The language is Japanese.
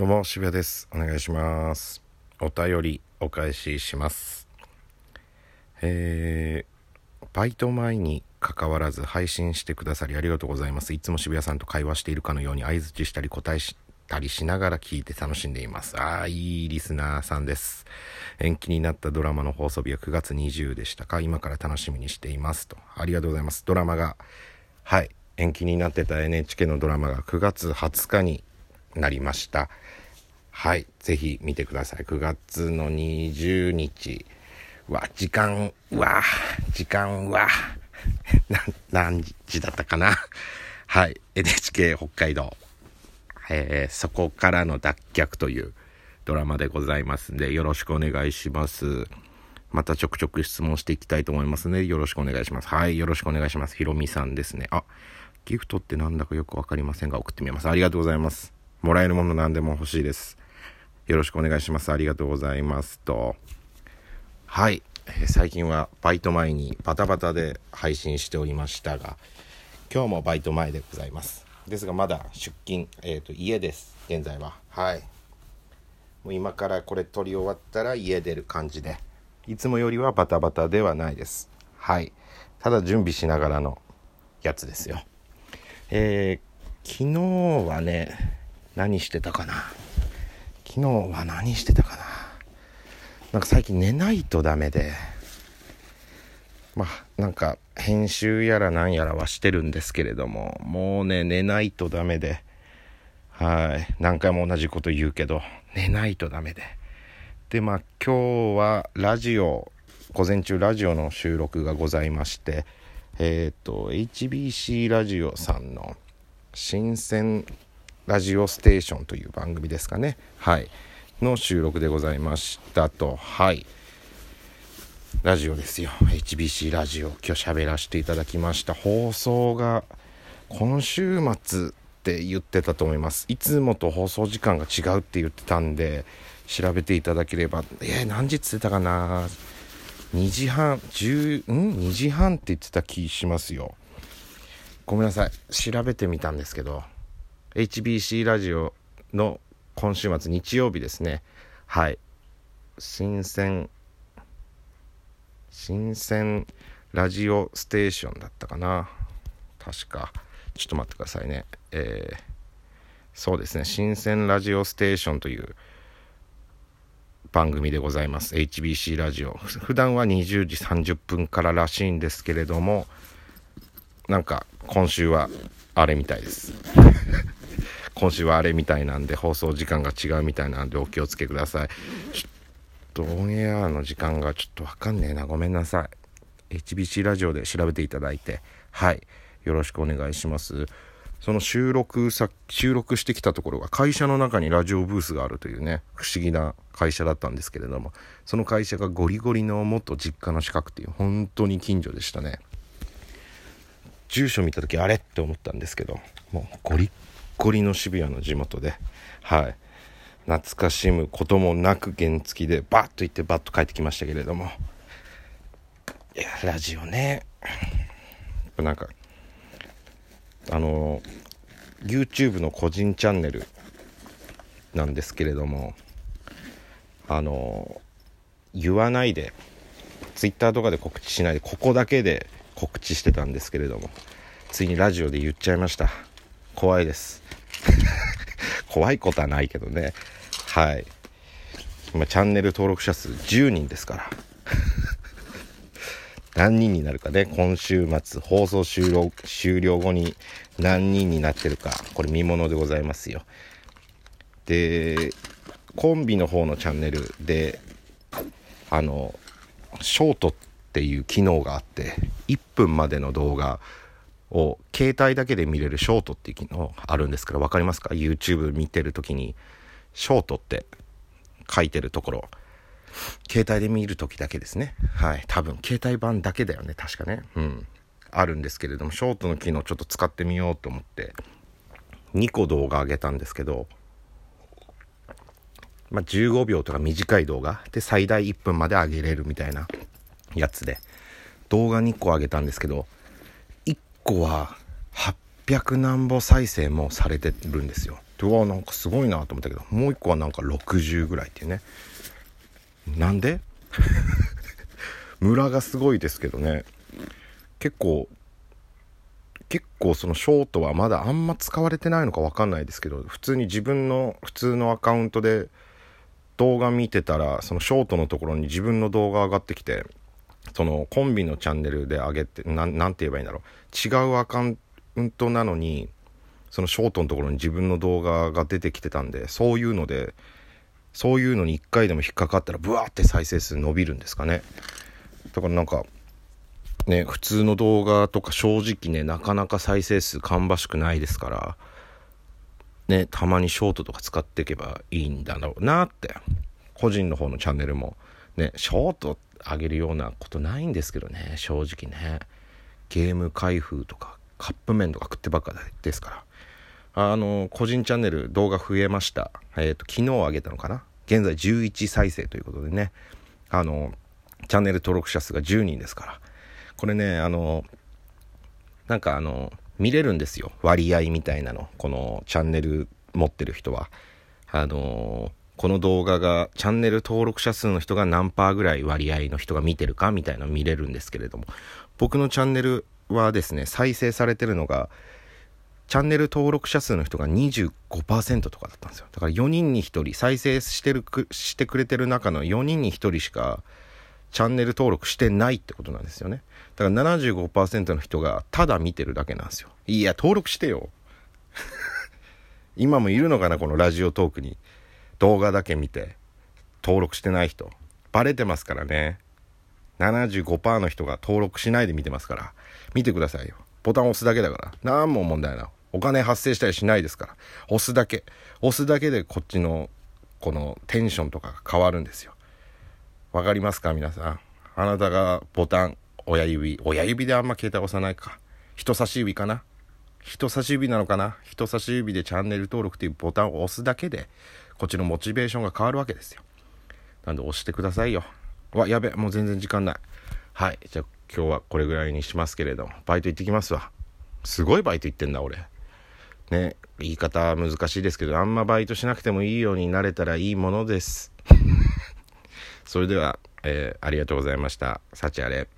どうも渋谷です。お願いします。お便りお返しします。えー、バイト前に関わらず配信してくださりありがとうございます。いつも渋谷さんと会話しているかのように相槌したり答えしたりしながら聞いて楽しんでいます。ああいいリスナーさんです。延期になったドラマの放送日は9月20でしたか。今から楽しみにしています。と。ありがとうございます。ドラマがはい。延期になってた NHK のドラマが9月20日になりました。はいぜひ見てください。9月の20日。わ時間は時間は何時だったかな？はい NHK 北海道、えー、そこからの脱却というドラマでございますんでよろしくお願いします。またちょくちょく質問していきたいと思いますのでよろしくお願いします。はいよろしくお願いします。ひろみさんですね。あギフトってなんだかよくわかりませんが送ってみます。ありがとうございます。もらえるもの何でも欲しいです。よろしくお願いします。ありがとうございます。と。はい。最近はバイト前にバタバタで配信しておりましたが、今日もバイト前でございます。ですがまだ出勤、えっ、ー、と、家です。現在は。はい。もう今からこれ撮り終わったら家出る感じで、いつもよりはバタバタではないです。はい。ただ準備しながらのやつですよ。えー、昨日はね、何してたかな？昨日は何してたかな？なんか最近寝ないとダメで。まあなんか編集やらなんやらはしてるんですけれどももうね寝ないとダメで。はい。何回も同じこと言うけど寝ないとダメで。でまあ今日はラジオ午前中ラジオの収録がございましてえっ、ー、と HBC ラジオさんの新鮮ラジオステーションという番組ですかね。はい。の収録でございましたと。はい。ラジオですよ。HBC ラジオ。今日喋らせていただきました。放送が今週末って言ってたと思います。いつもと放送時間が違うって言ってたんで、調べていただければ。え、何時って言ってたかな？2時半、10、ん ?2 時半って言ってた気しますよ。ごめんなさい。調べてみたんですけど。HBC ラジオの今週末日曜日ですね。はい。新鮮新鮮ラジオステーションだったかな。確か。ちょっと待ってくださいね。えー、そうですね。新鮮ラジオステーションという番組でございます。HBC ラジオ。普段は20時30分かららしいんですけれどもなんか今週はあれみたいです。今週はあれみたいなんで放送時間が違うみたいなんでお気をつけください。ちょっとオンエアの時間がちょっとわかんねえな。ごめんなさい。HBC ラジオで調べていただいて。はい。よろしくお願いします。その収録さ収録してきたところが会社の中にラジオブースがあるというね。不思議な会社だったんですけれども。その会社がゴリゴリの元実家の近くっていう本当に近所でしたね。住所見た時あれって思ったんですけどもうゴリッゴリの渋谷の地元で、はい。懐かしむこともなく原付でバッと行ってバッと帰ってきましたけれども。いや、ラジオね。なんか、あの、YouTube の個人チャンネルなんですけれども、あの、言わないで、Twitter とかで告知しないで、ここだけで告知してたんですけれども、ついにラジオで言っちゃいました。怖いです。怖いことはないけどね。はい。今、チャンネル登録者数10人ですから。何人になるかね、今週末、放送終了終了後に何人になってるか、これ見ものでございますよ。で、コンビの方のチャンネルで、あの、ショートってていう機能があって、1分までの動画を携帯だけで見れるショートっていう機能あるんですから分かりますか ?YouTube 見てる時にショートって書いてるところ。携帯で見る時だけですね。はい。多分携帯版だけだよね。確かね。うん。あるんですけれどもショートの機能ちょっと使ってみようと思って2個動画上げたんですけどまあ、15秒とか短い動画で最大1分まで上げれるみたいなやつで動画2個上げたんですけど1個は800何歩再生もされてるんですよ。でうわなんかすごいなと思ったけどもう一個はなんか60ぐらいっていうね。なんで？村がすごいですけどね。結構結構そのショートはまだあんま使われてないのか分かんないですけど普通に自分の普通のアカウントで動画見てたらそのショートのところに自分の動画上がってきてそのコンビのチャンネルで上げてなんて言えばいいんだろう。違うアカウントなのにそのショートのところに自分の動画が出てきてたんでそういうのでそういうのに1回でも引っかかったらブワーって再生数伸びるんですかね。だからなんかね普通の動画とか正直ねなかなか再生数芳しくないですからねたまにショートとか使っていけばいいんだろうなって。個人の方のチャンネルもねショートって上げるようなことないんですけどね正直ね。ゲーム開封とかカップ麺とか食ってばっかですから。あの個人チャンネル動画増えました。えっ、ー、と昨日上げたのかな？現在11再生ということでね。あのチャンネル登録者数が10人ですから。これねあのなんかあの見れるんですよ。割合みたいなの。このチャンネル持ってる人は。あのこの動画がチャンネル登録者数の人が何パーぐらい割合の人が見てるかみたいなの見れるんですけれども僕のチャンネルはですね再生されてるのがチャンネル登録者数の人が25%とかだったんですよ。だから4人に1人再生してるくしてくれてる中の4人に1人しかチャンネル登録してないってことなんですよね。だから75%の人がただ見てるだけなんですよ。いや登録してよ。今もいるのかなこのラジオトークに。動画だけ見て登録してない人。バレてますからね。75%の人が登録しないで見てますから。見てくださいよ。ボタン押すだけだから。何も問題ない。お金発生したりしないですから。押すだけ。押すだけでこっちのこのテンションとかが変わるんですよ。わかりますか？皆さん。あなたがボタン親指。親指であんま携帯押さないか。人差し指かな？人差し指なのかな？人差し指でチャンネル登録っていうボタンを押すだけでこっちのモチベーションが変わるわけですよ。なんで押してくださいよ。わ、やべ、もう全然時間ない。はい。じゃあ今日はこれぐらいにしますけれども、バイト行ってきますわ。すごいバイト行ってんだ、俺。ね、言い方は難しいですけど、あんまバイトしなくてもいいようになれたらいいものです。それでは、えー、ありがとうございました。幸あれ。